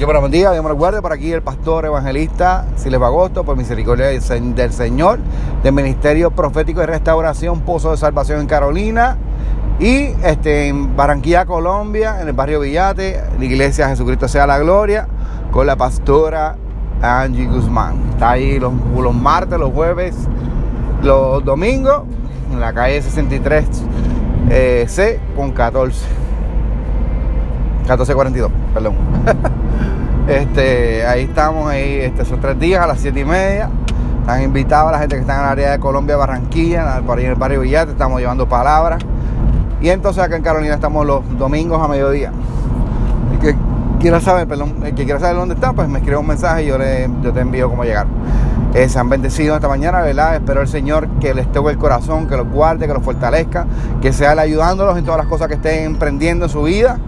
Yo me bendiga, Dios me guarde. Por aquí el pastor evangelista Siles Agosto, por misericordia del Señor, del Ministerio Profético de Restauración, Pozo de Salvación en Carolina. Y este, en Barranquilla, Colombia, en el barrio Villate, la iglesia Jesucristo sea la gloria, con la pastora Angie Guzmán. Está ahí los, los martes, los jueves, los domingos, en la calle 63 eh, C con 14. 1442, perdón. Este, ahí estamos, ahí, este, son tres días a las siete y media. Están invitados la gente que está en el área de Colombia, Barranquilla, por ahí en el barrio Villate, estamos llevando palabras. Y entonces acá en Carolina estamos los domingos a mediodía. El que quiera saber, el que quiera saber dónde está, pues me escribe un mensaje y yo, le, yo te envío cómo llegar. Eh, se han bendecido esta mañana, ¿verdad? Espero el Señor que les toque el corazón, que los guarde, que los fortalezca, que sea ayudándolos en todas las cosas que estén emprendiendo en su vida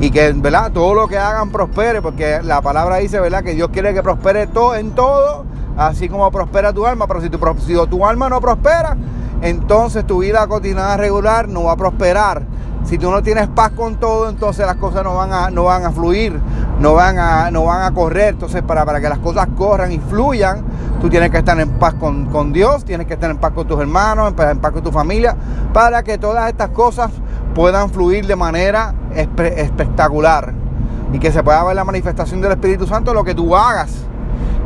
y que ¿verdad? todo lo que hagan prospere, porque la palabra dice ¿verdad? que Dios quiere que prospere todo en todo, así como prospera tu alma, pero si tu, si tu alma no prospera, entonces tu vida cotidiana regular no va a prosperar. Si tú no tienes paz con todo, entonces las cosas no van a, no van a fluir, no van a, no van a correr. Entonces, para, para que las cosas corran y fluyan, tú tienes que estar en paz con, con Dios, tienes que estar en paz con tus hermanos, en paz con tu familia, para que todas estas cosas puedan fluir de manera espectacular y que se pueda ver la manifestación del Espíritu Santo lo que tú hagas.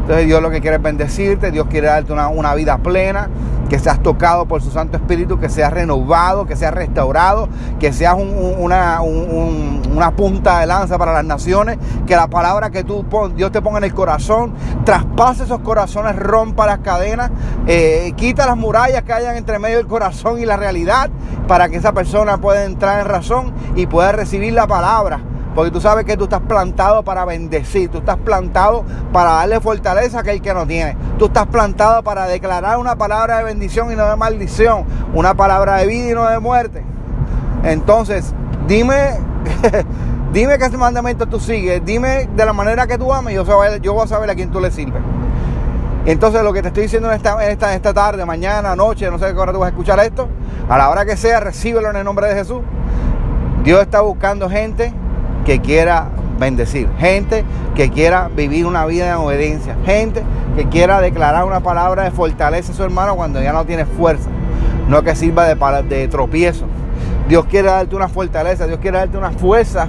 Entonces Dios lo que quiere es bendecirte, Dios quiere darte una, vida plena, que seas tocado por su Santo Espíritu, que seas renovado, que seas restaurado, que seas una, una, punta de lanza para las naciones, que la palabra que tú Dios te ponga en el corazón, traspase esos corazones, rompa las cadenas, eh, quita las murallas que hayan entre medio del corazón y la realidad, para que esa persona pueda entrar en razón y pueda recibir la palabra porque tú sabes que tú estás plantado para bendecir, tú estás plantado para darle fortaleza a aquel que no tiene. Tú estás plantado para declarar una palabra de bendición y no de maldición, una palabra de vida y no de muerte. Entonces, dime, dime qué mandamiento tú sigues, dime de la manera que tú ames, yo, yo voy a saber a quién tú le sirves. Entonces lo que te estoy diciendo en esta, esta, esta tarde, mañana, noche, no sé qué hora tú vas a escuchar esto, a la hora que sea, recíbelo en el nombre de Jesús. Dios está buscando gente que quiera bendecir, gente que quiera vivir una vida en obediencia, gente que quiera declarar una palabra de fortaleza a su hermano cuando ya no tiene fuerza, no que sirva de, de tropiezo. Dios quiere darte una fortaleza, Dios quiere darte una fuerza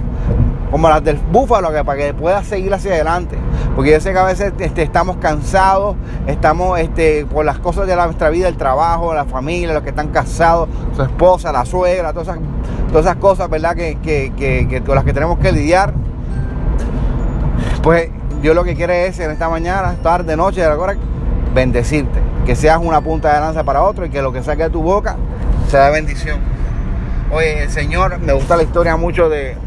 como las del búfalo para que puedas seguir hacia adelante. Porque yo sé que a veces este, estamos cansados, estamos este, por las cosas de nuestra vida, el trabajo, la familia, los que están casados, su esposa, la suegra, todas esas cosas, ¿verdad? Que, con las que tenemos que lidiar. Pues Dios lo que quiere es en esta mañana, tarde, noche, ahora, bendecirte. Que seas una punta de lanza para otro y que lo que saque de tu boca sea bendición. Oye, el Señor, me gusta la historia mucho de,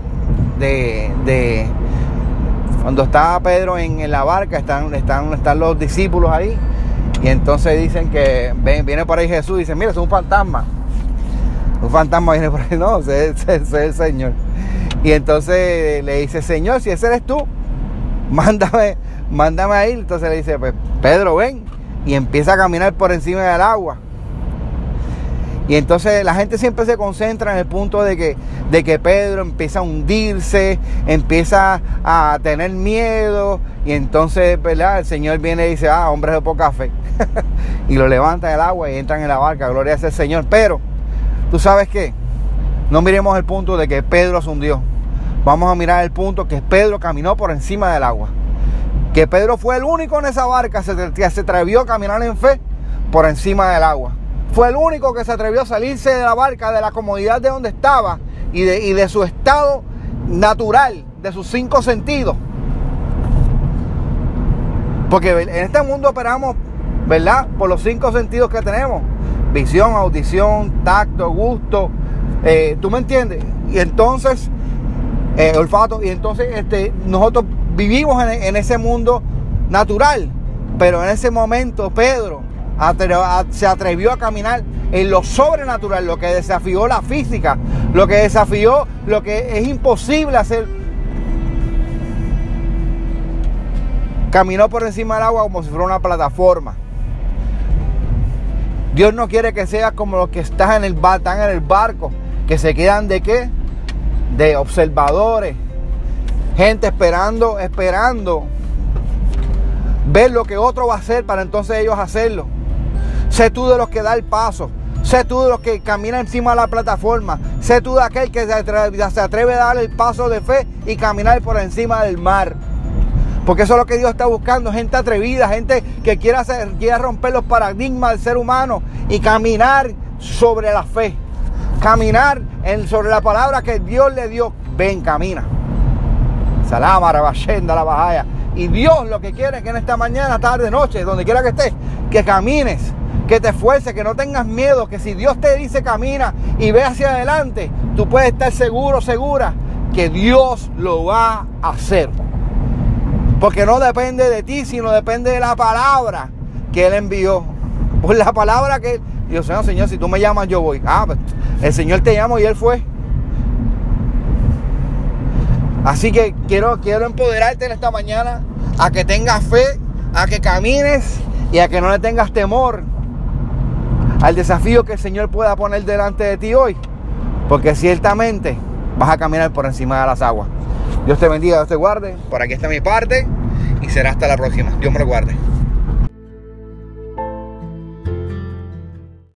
de, cuando estaba Pedro en, la barca, están, están, están los discípulos ahí. Y entonces dicen que ven, viene por ahí Jesús y dice, mira, es un fantasma un fantasma viene por ahí, no, ese, es el Señor. Y entonces le dice, Señor, si ese eres tú, mándame, mándame a ir. Entonces le dice, pues Pedro, ven. Y empieza a caminar por encima del agua. Y entonces la gente siempre se concentra en el punto de que, de que Pedro empieza a hundirse, empieza a tener miedo. Y entonces, ¿verdad? El Señor viene y dice, ah, hombres de poca fe. y lo levanta del agua y entran en la barca. Gloria a ese Señor. Pero ¿Tú sabes qué? No miremos el punto de que Pedro se hundió. Vamos a mirar el punto que Pedro caminó por encima del agua. Que Pedro fue el único en esa barca que se atrevió a caminar en fe por encima del agua. Fue el único que se atrevió a salirse de la barca, de la comodidad de donde estaba y de, y de su estado natural, de sus cinco sentidos. Porque en este mundo operamos, ¿verdad? Por los cinco sentidos que tenemos visión, audición, tacto, gusto, eh, ¿tú me entiendes? Y entonces, eh, olfato, y entonces este, nosotros vivimos en, ese mundo natural, pero en ese momento Pedro se atrevió a caminar en lo sobrenatural, lo que desafió la física, lo que desafió lo que es imposible hacer. Caminó por encima del agua como si fuera una plataforma. Dios no quiere que seas como los que están en el, en el barco, que se quedan de qué? De observadores. Gente esperando, esperando ver lo que otro va a hacer para entonces ellos hacerlo. Sé tú de los que da el paso. Sé tú de los que camina encima de la plataforma. Sé tú de aquel que se atreve, a dar el paso de fe y caminar por encima del mar. Porque eso es lo que Dios está buscando, gente atrevida, gente que quiera, romper los paradigmas del ser humano y caminar sobre la fe. Caminar en, sobre la palabra que Dios le dio. Ven, camina. Salama, Rabashenda, la Bajaya. Y Dios lo que quiere es que en esta mañana, tarde, noche, donde quiera que estés, que camines que te esfuerces, que no tengas miedo, que si Dios te dice camina y ve hacia adelante, tú puedes estar seguro, segura que Dios lo va a hacer. Porque no depende de ti, sino depende de la palabra que Él envió. Por la palabra que Dios, Señor, Señor, si tú me llamas, yo voy. Ah, pues, el Señor te llamó y Él fue. Así que quiero, quiero empoderarte en esta mañana a que tengas fe, a que camines y a que no le tengas temor al desafío que el Señor pueda poner delante de ti hoy. Porque ciertamente vas a caminar por encima de las aguas. Dios te bendiga, Dios te guarde. Por aquí está mi parte y será hasta la próxima. Dios me lo guarde.